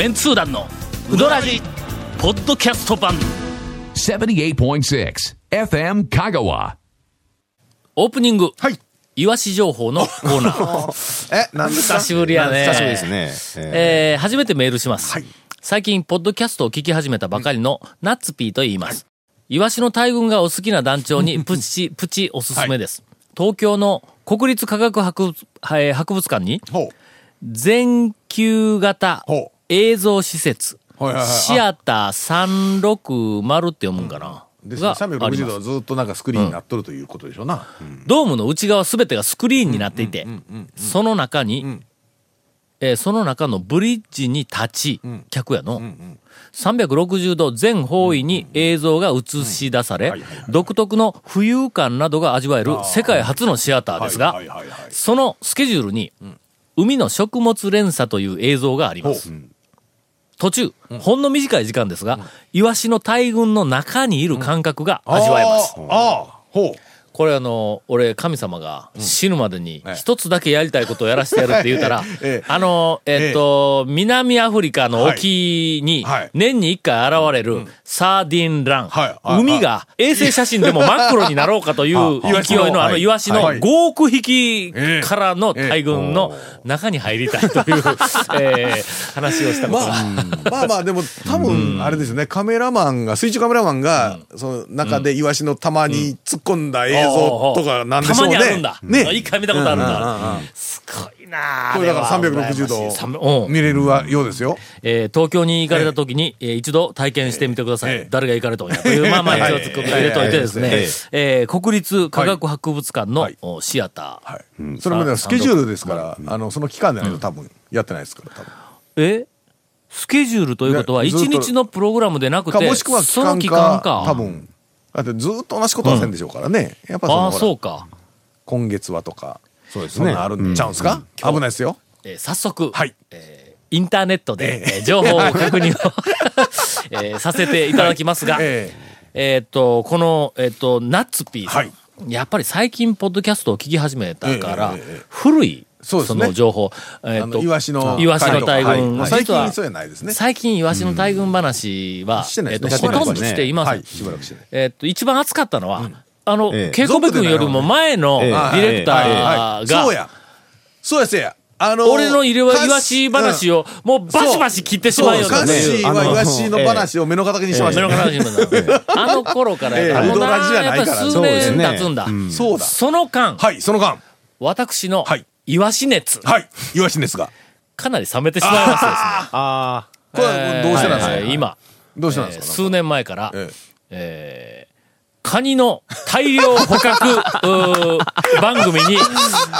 メンツー団のウドラジポッドキャスト版78.6 FM Kagawa. オープニングはい。イワシ情報のコーナー え、なんですか？久しぶりやね久しぶりですね。ええー初めてメールします。はい最近、ポッドキャストを聞き始めたばかりのナッツピーと言います。イワシの大群がお好きな団長にプチ、プチおすすめです。東京の国立科学博物えー博物館に、ほ全球型映像施設、シアター360って読むんかな、う。ですね。があり360ます。度はずっとなんかスクリーンになっとるということでしょうな。ドームの内側すべてがスクリーンになっていて、その中に、えーその中のブリッジに立ち、客やの、360度全方位に映像が映し出され、独特の浮遊感などが味わえる世界初のシアターですが。そのスケジュールに、海の食物連鎖という映像があります。途中、ほんの短い時間ですが、イワシの大群の中にいる感覚が味わえます。あーあー、ほう。これあの、俺、神様が死ぬまでに一つだけやりたいことをやらせてやるって言うたら ええ、あの、えっと、南アフリカの沖にはい。年に一回現れるサーディンラン。海が衛星写真でも真っ黒になろうかという はい勢いのあのイワシのはい。5億匹からの大群の中に入りたいという、えー話をしたことが。まあ、まあまあ、でも多分、あれですよね、カメラマンが、水中カメラマンが、その中でイワシの玉に突っ込んだ映像とかなんでしょうたまね。にあるんだ。ね。一回見たことあるんだうん。すごいなあこれだからあれは360羨ましいさんうん度見れるわようですよ。えー東京に行かれた時に、えー一度体験してみてください。ええ誰が行かれたんやという、まあまあ一応突っ入れといてですね、ええー国立科学博物館の、シアター。はい。それもね、スケジュールですから、あの、その期間でないと多分やってないですから、多分。え？スケジュールということは、一日のプログラムでなくか、て、もしくはその期間かか。、多分。だってずっと同じことはせんでしょうからね。やっぱそあそうか。今月はとか、そうですね。あるんちゃうんすか？危ないですよ。えー早速、はい。えーインターネットで、えー情報を確認を、えーさせていただきますが、ええーっと、この、えーっと、ナッツピーさん、はい。やっぱり最近、ポッドキャストを聞き始めたから、古い、その情報、えっと、のイワシのイワシの大群。最近そうやないですね。最近、イワシの大群話は、えーっと、ほとんどしていません。はい、しばらくしてない。えーっと、一番熱かったのは、あの、ええ。ケイコメ君よりも前のデえ。えィレクターが、そうや。そうやせや。あの俺の入れはイワシ話をを、もうバシバシ切ってしまうよカッシーあのはイワシの話を目の敵にしました。目のね。話にもなるあの頃からやから、なウドラジじゃないから。やっぱり数そうですね。年経つんだ。そうだ。その間、はい、その間。私のはいイワシ熱、はい、イワシですが。かなり冷めてしまいましてですね。あこれはどうしてなんですか？えー今、どうしてなんですか？えー数年前から、え。えーカニの大量捕獲 うー番組に、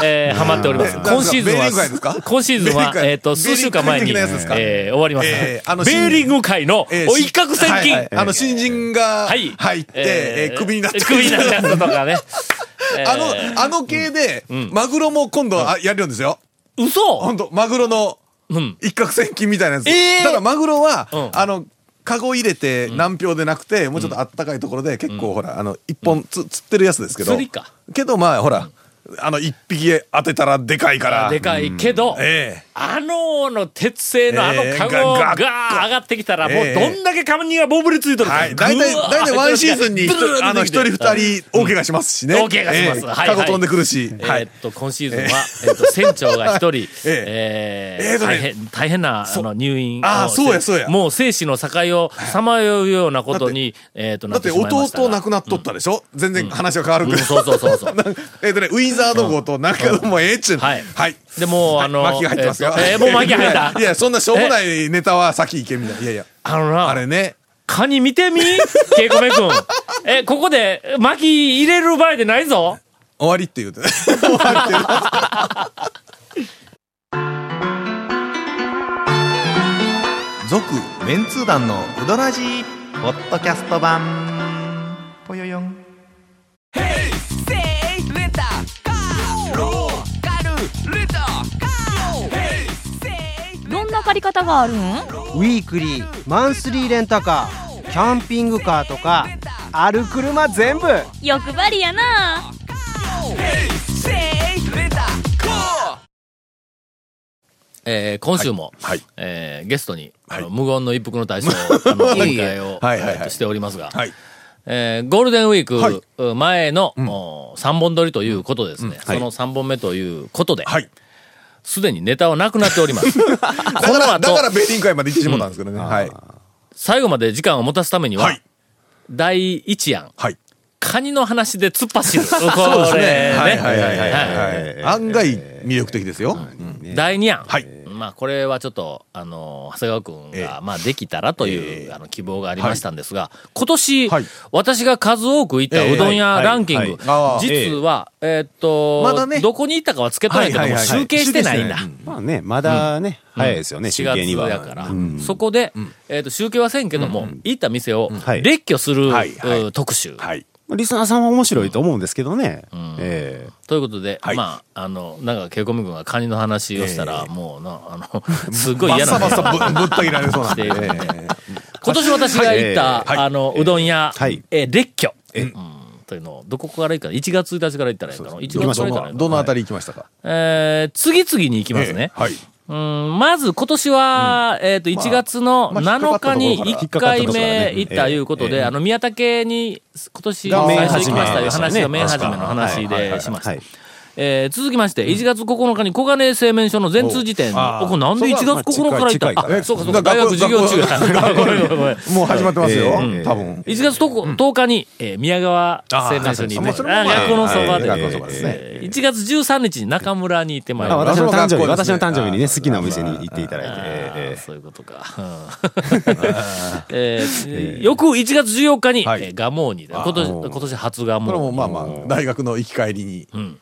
えーハマっております。え今シーズンは、今シーズンは、えっ、と、数週間前に、えー終わりました。えーあのベーリング界の、えーお一攫千金、はいはいあの、新人がはい。入って、えークビになった。クビになったとかね。えーあの、あの系で、マグロも今度あやるんですよ。嘘？本当マグロのうん。一攫千金みたいなやつ。えーただマグロは、うんあの、カゴ入れて何票でなくて、もうちょっとあったかいところで結構ほら、あの、一本つ釣ってるやつですけど。釣りか。けどまあほら、あの、一匹当てたらでかいから。でかいけど、えあのの鉄製のあのえーカゴがが上がってきたら、もうえーどんだけカニがボブりついとるか。はい。大体、大体ワンシーズンにあの、一人二人、大怪我しますしね。大怪我します。ええ。はいカゴ飛んでくるし。はい。えーっ。と、今シーズンは、えーっと、船長が一人、えーえ大変、大変な、あの、入院をあーそうやそうや。もう生死の境をさまようようなことに、えーっと、なだって弟亡くなっとったでしょ？全然話が変わるけど。うんそうそうそうそう。えっとね、ウィザード号と中野もええっちゅうのはいはい。でもう、あの、巻きが入ってますよ。えーもう巻き入った。いや、そんなしょうもないネタは先行けみたいな。いやいや。あのな、あれね。カニ見てみ？ケイコメ君。え、ここで巻き入れる場合でないぞ。終わりって言うて。終わりって言うて。続メンツー団のウドラジーポッドキャスト版ぽよよんどんな借り方があるん？ウィークリーマンスリーレンタカーキャンピングカーとかある車全部。欲張りやな。えー今週も、はい。えーゲストに、あのはい。無言の一服の大将、あの、お迎え。を、はいはいはい。えーとしておりますが、はい。えーゴールデンウィーはいク前の、お3本撮りということですね。その3本目ということで、はい。すでにネタはなくなっております。こだから、だか、らベーティング会まで行ってしまったんですけどね。はい。最後まで時間を持たすためには、はい第一案、はい。カニの話で突っ走る。こ そうですれね。案外魅力的ですよ。うん第2案。はいまあ、これはちょっと、あの、長谷川くんえが、まあ、できたらという、あの、希望がありましたんですが、今年、はい。私が数多く行ったうどん屋ランキング、実は、えーっと、まだね。どこに行ったかはつけとんやけども、集計してないん。だ。まあね、まだね、早いですよね、4集月計には。やから、そこで、えーっと、集計はせんけども、行った店をはい。列挙する、特集。はい。リスナーさんは面白いと思うんですけどね。ええ。ということで、はい。まあ、あの、なんか、ケイコミ君がカニの話をしたら、もうな、あの、すっごいバ嫌なッサバサぶぶった切られそうな。している。今年私が行った、はい。あの、うどん屋、はい。えー列挙、うん、というのを、どこから行くかな ?1 月1日から行ったらいいんだろう ?1 月から行ったらいいんだろう？ーどのあたり行きましたか？えー次々に行きますね。ええ。はい。うん、まず今年は、えっ、と、1月のまあ7日に1回目行った引いうことで、あの、宮武に今年が最初行きましたいう話がメイン始めの話でしました。はい。えー続きまして、1月9日に小金井製麺所の全通辞典。に、あーおこれなんで1月9日から行ったあそうかそうか、大学授業中 もう始まってますよ。ええ。多分。1月 10, 10日に、えー宮川製麺所に行って、学校のそばで、はい学校のそばですね。えー1月13日に中村に行ってまいりあました。私の誕生日、私の誕生日にね、好きなお店に行っていただいて。そういうことか。うん。えー翌1月14日に、蒲生に、今年、今年初蒲これも生。まあまあ、大学の行き帰りに。行く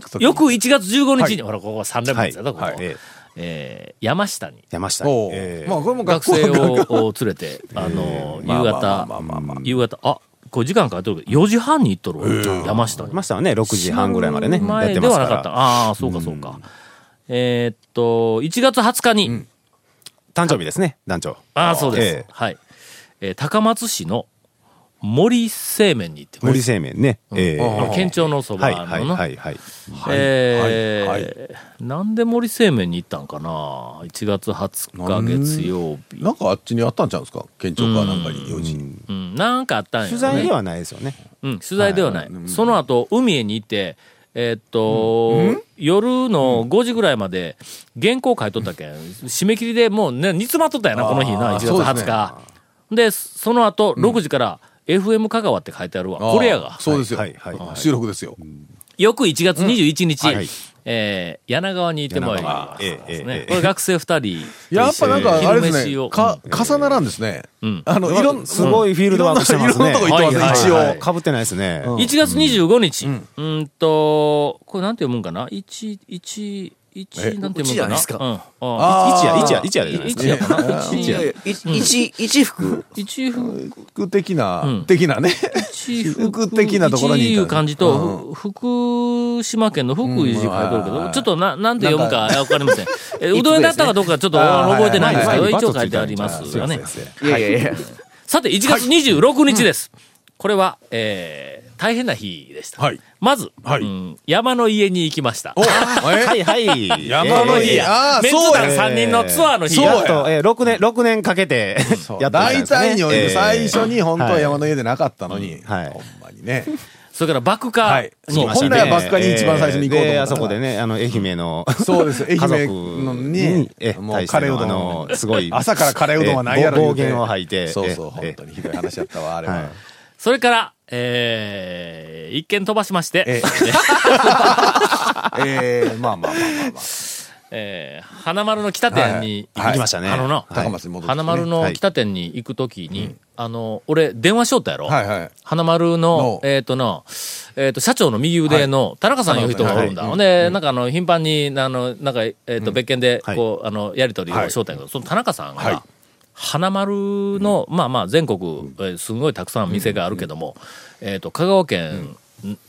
とき翌1月15日に、ほら、ここは3連はい。発やだ、ここ。はいえええー山下に山下。おうええまあこれも学生を を連れて、あの、夕方まあまあまあまあ、夕方、あ、これ時間変えてるけど、4時半に行っとるわ山下に。山下はね、6時半ぐらいまでね、や前ってますから。ではなかった。ああ、そうかそうか。えーっと、1月20日に、誕生日ですね、団長。ああ、そうです。ええはい。えー高松市の森製麺に行ってます。森製麺ね。ええあの県庁のそばのはい、な。はい、はい、はい。えーはいなんで森製麺に行ったんかな ?1 月20日月曜日。なんかあっちにあったんちゃうんですか？県庁かなんかに用事。うん、なんかあったんや、ね。取材ではないですよね。うん、取材ではない。その後、海へに行って、えーっと、夜の5時ぐらいまで原稿書いとったけん、締め切りでもうね、煮詰まっとったんやな、この日な、1月あーそうです20日。で、その後、6時から FM 香川って書いてあるわ。これやが。そうですよはいはいはい。収録ですよ。翌1月21日、はいえー柳川に行ってもらいまええええこれ学生2人。やっぱなんか、あれです。ねか、重ならんですね。んあの、いろん、すごいフィールドワークしてますね。いろんなとこ行ってます、一はいはいはい応。かぶってないですね。1月25日、うん、と、これなんて読むんかな ?1、1、1、なんていですか？うん。ああー。一夜、一夜、一夜でじゃないですか？一夜かな？一いやいや夜。い一、一服。一風、服的な、うん。的なね。一服。的なところにいう感じと、ふ福島県の福井寺書いてるけど、ちょっとな、なんて読むかわかりません。えうどん屋だったかどうかちょっと覚えてないんですけど、はい。一応書いてありますよね。いやいやいや。さて、1月26日です。これは、えー、大変な日でした。はいまず、はいうん山の家に行きました。はい、はい。山の家。いやああ、メンそうやツ団3人のツアーの日。そうややっと、えー、6年、六年かけて、やってたん大体において最初に本当ははい山の家でなかったのに、はいほんまにね。それから爆火。はい。そう、行きましたね本来はバスカに一番最初に行こうと思ったあそこでね、あの、愛媛の、そうです。愛家族媛のに、え、もうカレーうどんのすごい。朝からカレーうどんはないやろ暴言を吐いて。そうそう、え本当にひどい話やったわ、あれは。はいそれから、えー、一件飛ばしまして、ええ。ー、まあまあまあまあまあ。えー花丸の北店にはい。行きましたね。あの。な花丸の北店に行くときに、あの、俺、電話しよったやろ、はいはい。花丸のの、えっ、とな、えっ、と、社長の右腕の田中さんいう人がおるんだ。はい。ほんで、なんかあの、頻繁に、あの、なんか、えっ、と、別件で、はい。こう、あの、やりとりをしよったんやけど、その田中さんが、はい花丸の、まあまあ、全国、えーすごいたくさん店があるけども、えっ、と、香川県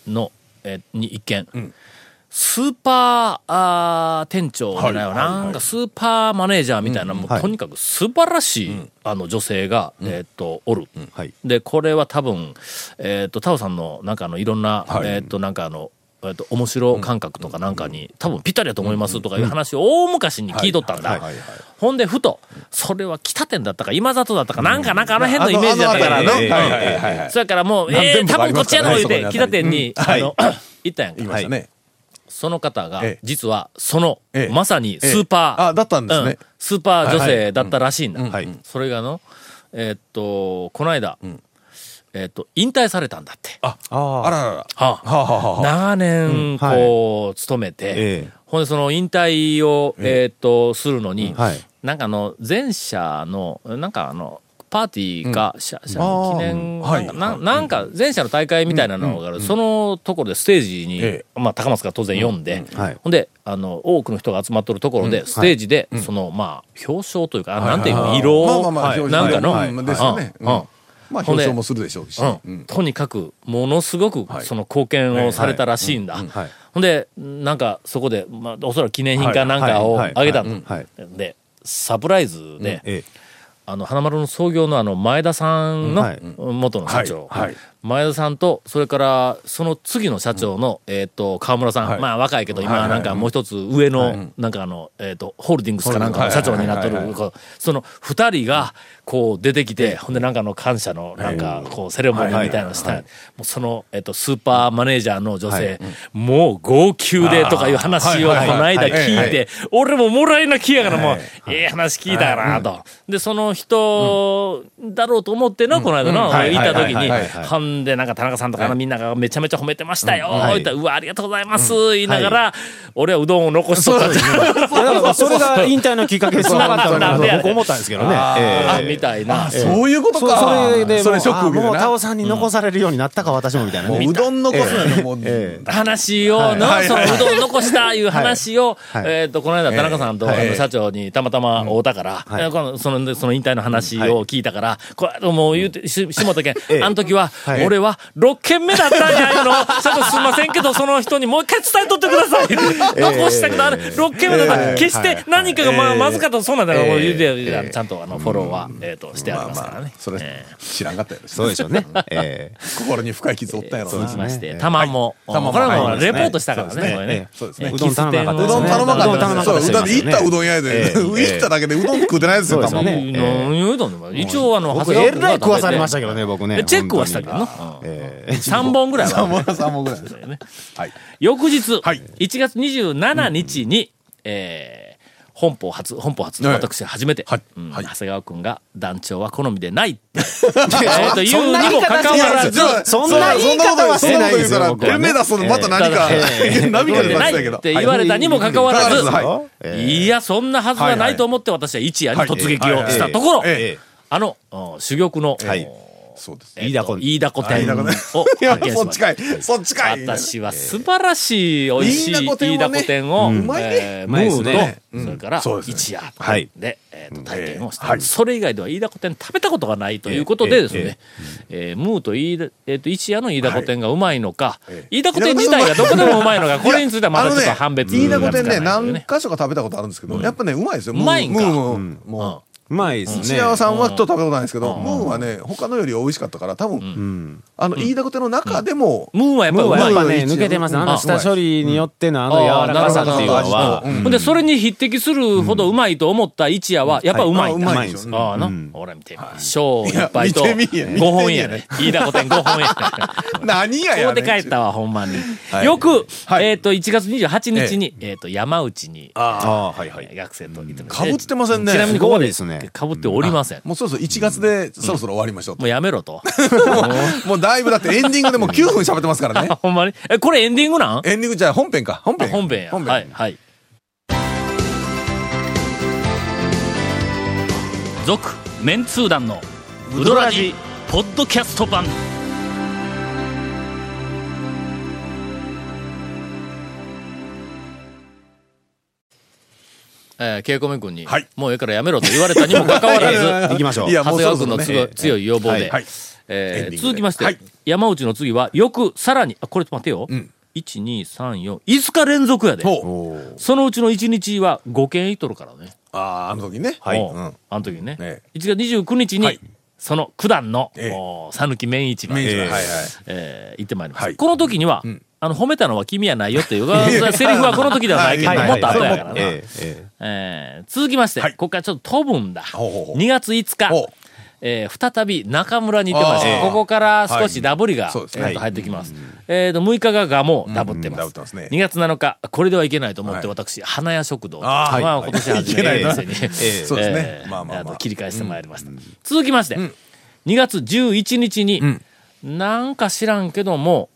の、えーに一軒、スーパーあー店長じゃな。いよ、はい。はい。はい。なんかスーパーマネージャーみたいな、もうはい。とにかく素晴らしい、あの女性が、えっ、と、おる。はい。で、これは多分、えっ、と、タオさんの、なんかあの、いろんな、はい。えっ、と、なんかあの、えっと、面白感覚とかなんかに、多分ぴったりだと思いますとかいう話を大昔に聞いとったんだ。ほんで、ふと、それは北店だったか、今里だったか、なんか、なんかあの辺のイメージだったからの。あのあの辺ね。うん。はいはいはいはい。それからもう、ええ、多分こっちやろ、言うて、北店に、あの、行ったやんか。その方がええ、実は、そのええ、まさにスーパー、ええあだったんですスーパー女性だったらしいんだ。はい。それがの、えーっと、この間、えーっと、引退されたんだって。あ、ああららら。ははあ、長年、こう、勤めて、ええ。ほんでその引退を、えーっと、するのに、はい。なんかあの、前社の、なんかあの、パーティーか、社社あー。記念、はいなんかななんか前社の大会みたいなのがある、そのところでステージに、えまあ高松が当然読んで、はい。ほんで、あの、多くの人が集まっとるところで、ステージで、その、まあ、表彰というか、あなんていうの、色なんかの、まあ、表彰もするでしょうし。とにかく、ものすごく、その貢献をされたらしいんだ。はい。ほんで、なんか、そこで、まあ、おそらく記念品かなんかをはい。あげたの。はい。で、サプライズで、えあの、花丸の創業のあの、前田さんのはい。元の社長、前田さんと、それから、その次の社長の、えっと、河村さん、はい。まあ若いけど、今なんかもう一つ上の、なんかあの、えっと、ホールディングスかなんかの社長になっとる、その二人が、こう出てきて、ほんでなんかあの感謝の、なんか、こう、セレモニーみたいなのした、もうその、えっと、スーパーマネージャーの女性、もう号泣でとかいう話をこの間聞いて、俺ももらいなきやからもう、ええ話聞いたなと。で、その人だろうと思ってな、この間の、はい。行った時にでなんか田中さんとかのみんながめちゃめちゃ褒めてましたよ、言ったらうわ、ありがとうございます、言いながら、俺はうどんを残しと。ったそれが引退のきっかけにつながった。んだそう。と僕思ったんですけどね。ええ。あ、みたいな。そういうことそか。それでもうそれショもうタオさんに残されるようになったか私もみたいなね。もううどん残すのよ、もう。ええ。話をの、はい。そのうどん残したい。う話を、はい。えっと、この間田中さんと、社長にたまたま会うたから、その、その引退の話を聞いたから、これ、もう言うて、し、しもたけん、ええ。あの時は、はい。俺は6件目だったんや、いうの？を、ちょっとすいませんけど、その人にもう一回伝えとってください。残したけど、あれ、6件目だった。ええ。決して何かがまあ、まずかったらそうなんだよ、ええ。言うちゃんとあの、フォローは、えっと、してありますからね。それええ。知らんかったやろしそうでしょうね。ええ。心に深い傷負ったやろな。続きまして、ね玉も、玉もこれはもうはいレポートしたからね、そうですね。これね。そうですね。うどん頼まなかったうどん頼まなかったそう、うだって行ったうどん屋で、ええ。行っただけでうどん食う。てないですよ、そう。ですよね卵何言うとんねん一応あの、僕えらい食わされましたけどね、僕ね。チェックはしたけどな。ええ3本ぐらい3は。本、三本ぐらい。ね。はい。翌日、はい。1月27日に、えー本邦初、本邦初、はい私初めて、はい。うんはい。長谷川君が団長は好みでないって、えーというにもかかわらず、そんな言い方はしてないですよ。そんなこと言うから、僕はね店出すのまた何か、波 が出ましたけど。って言われたにもかかわらず、はい。えい。や、そんなはずはないと思って私は一夜に突撃をしたところ、ええあの、うん珠玉の、はいそうです。えっと飯田古飯田古典を そっちかい。そっちかい。私は素晴らしい美味しい飯田古典はね。飯田古典を、ムね。ーと、それから一夜はい。で、えーと体験をした、えーはい。それ以外では飯田古典食べたことがないということでですね、えームーと飯田、えーと一夜の飯田古典がうまいのか、え飯田古典自体がどこでもうまいのか、これについてはまたちょっと判別かない古典ね、何箇所か食べたことあるんですけど、やっぱね、うまいですよ。うまいん。かももうまいですう、ね。土屋さんはちょっと食べたことないんですけど、ムーはね、他のより美味しかったから、多分、うん。あの、飯田古典の中でも、ムーはやっぱムーうまい。はやっぱね、抜けてます。あうん。の下処理によってのあの柔らかさっていうのは。う、ん。ほん。で、それに匹敵するほどうまいと思った一夜は、やっぱうまいんうまいですよ。ああな、うん。ほら見てみ。小いっぱいと、いや見てみや5本やね。飯田古典5本やね。何ややここで帰ったわ、ほんまに。よく、えっと、1月28日に、えっと、山内に、ああ、はいはい。学生と行ってまかぶってませんね。ちなみにここで、ですねかぶっておりません。もうそろそろ1月でそろそろ終わりましょうと。もうやめろと。もうだいぶだってエンディングでもう9分喋ってますからね。ほんまに？え、これエンディングなん？エンディングじゃあ本編か。本あ編。本編や。本編。はい、はい。続、メンツー団の、ウドラジ、ポッドキャスト版。えー、ケイコメ君に、はいもうええからやめろと言われたにもかかわらず、行きましょう長谷川君のね。ご強い要望で、はい。えー続きまして、はい山内の次は、よくさらに、あ、これ待てよ。ん1、2、3、4、5日連続やで。そのうちの1日は5件いっとるからね。ああ、あの時ね。はいうんあの時にね。え1月29日に、はいその九段の、ええお讃岐麺市場、明治はえはいはい。えー行ってまいります。はいこの時には、んあの、褒めたのは君やないよっていう、セリフはこの時ではないけど、はいもっと後やからな。え続きまして、はい。ここからちょっと飛ぶんだ。ほうほうほう。2月5日。えー再び中村に行ってまして、ここから少しダブりが、えーと入ってきます。えーと、6日ががもダブってます。ダブってますね。2月7日、これではいけないと思って、はい。私、花屋食堂、まあ、はい。今年初めて店に、そうですね。えーまあまあ切り返してまいりました。続きまして、2月11日に、なんか知らんけども、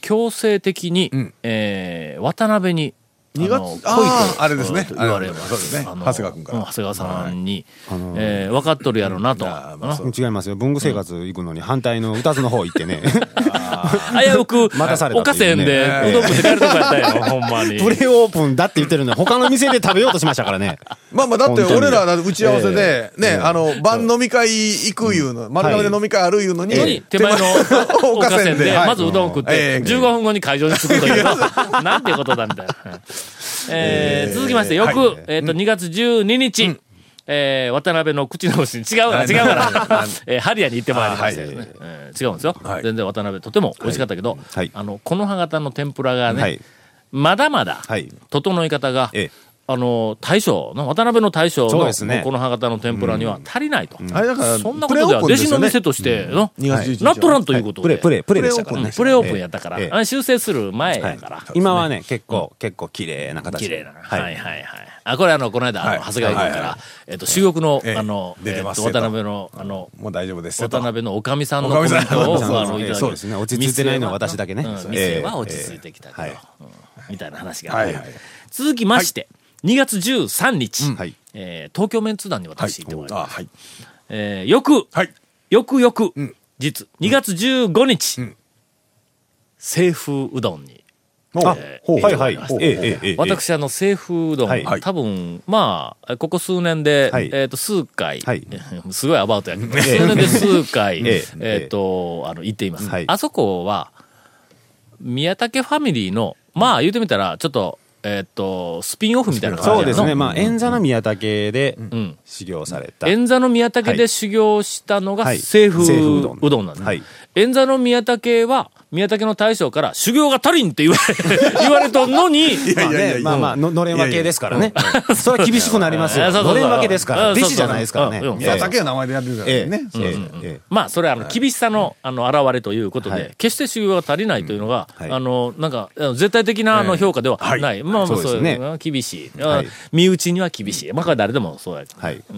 強制的に、えー渡辺に、2月？あのあーあれですね。と言われまそうですね。長谷川君から。うん長谷川さんに、えー分かっとるやろなと。違いますよ。文具生活行くのに反対の歌津の方行ってね。危うく、待たされたおかせんで、ねうどん食って帰るとこやったよ、ほんまに。プレオープンだって言ってるのに、他の店で食べようとしましたからね。まあまあ、だって俺ら打ち合わせで、ね、あの、晩飲み会行くいうの、丸亀で飲み会あるいうのに、に手前のおかせんで、まずうどん食って、ええ。15分後に会場に着くという、なんてことだみたいな。え。ー続きまして、翌、はい。えっと、2月12日、えー渡辺の口直しに。違うな、違うから、えーハリアに行ってまいりましてね、えー違うんですよ。はい。全然渡辺とても美味しかったけど、はい。あの、この葉型の天ぷらがね、はい。まだまだ、はい。整い方が、ええ。あの、大将の、渡辺の大将の、ね。この葉型の天ぷらには足りないと。あれだから、そんなことでは、弟子の店としての、2月11日なっとらんということで。プレ、プレ、プレでしたからね。プレオープンやったから、ええ。あれ修正する前はい。やから。今はね、結構、結構綺麗な形で。綺麗な。ははいいはいはい。あ、これあの、この間、あの、はい。長谷川君から、えっと、珠玉のえ、え。あの、渡辺の、あの、もう大丈夫です。渡辺のおかみさんのコメントを、あの、いただきそうですね。落ち着いてないのは私だけね。店は落ち着いてきたけど、みたいな話が。続きまして、2月13日、はい。えー東京メンツ団にはい私行ってもらいまあ、す。はい。えー翌、はい。翌々、ん。実、2月15日、ん。清風うどんに、はいはい。私、あの、清風うどん、はい。多分、まあ、ここ数年で、はい。えっ、と、数回、はい。すごいアバウトやけど、数年で数回、ええっ、えと、あの、行っています。はい。あそこは、宮武ファミリーの、まあ、言うてみたら、ちょっと、えっ、と、スピンオフみたいな感じそうですね。まあ、演座の宮武でん。修行された。演座の宮武で修行したのがはい。清風うどん。なんです。はい。演座の宮武は、宮武の大将から修行が足りんって言われ、言われとんのに、まあね、まあまあ、ののれん分けですからね。それは厳しくなりますよ。のれん分けですから。うん弟子じゃないですからね。そうそう。うん。いや、竹の名前でやってるからええね。まあ、それはあの、厳しさの、あの、現れということで、はい。決して修行が足りないというのが、はい。あの、なんか、絶対的なあの評価ではない。まあ、まあそうですね。そういう厳しい。身内には厳しい。まあ、誰でもそうや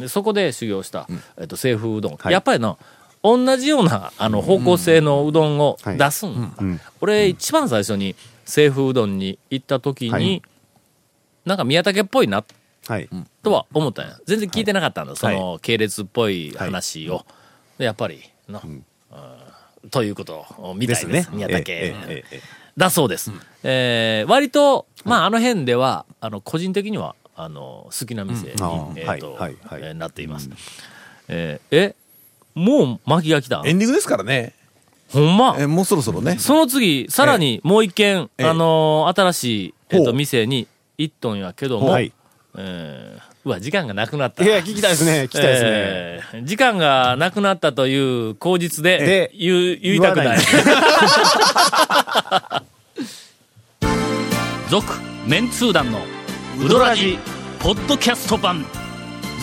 そこで修行した、えっと、清風うどん。はい。やっぱりな、同じような、あの、方向性のうどんを出すんだ。うん俺、一番最初に、清風うどんに行った時に、はい。なんか宮武っぽいなはい。とは思ったんや。全然聞いてなかったんだ、そはの系列っぽい話を。でやっぱりの、うん。ということを見たいです。宮武、ええええええ。だそうです。えー割と、まあ、あの辺では、あの、個人的には、あの、好きな店に、あー。えっ、と、はいはいはい。えーなっています。えーえ、もう巻きが来たエンディングですからね。ほんまえもうそろそろね。その次、さらにもう一軒、ええあのー新しい、えっ、と、店に行っとんやけども、はい。えーうわ、時間がなくなった。いや、聞きたいですね。聞きたいですね。えー時間がなくなったという口実でで言う言いたくない。続、メンツー団のウドラジポッドキャスト版。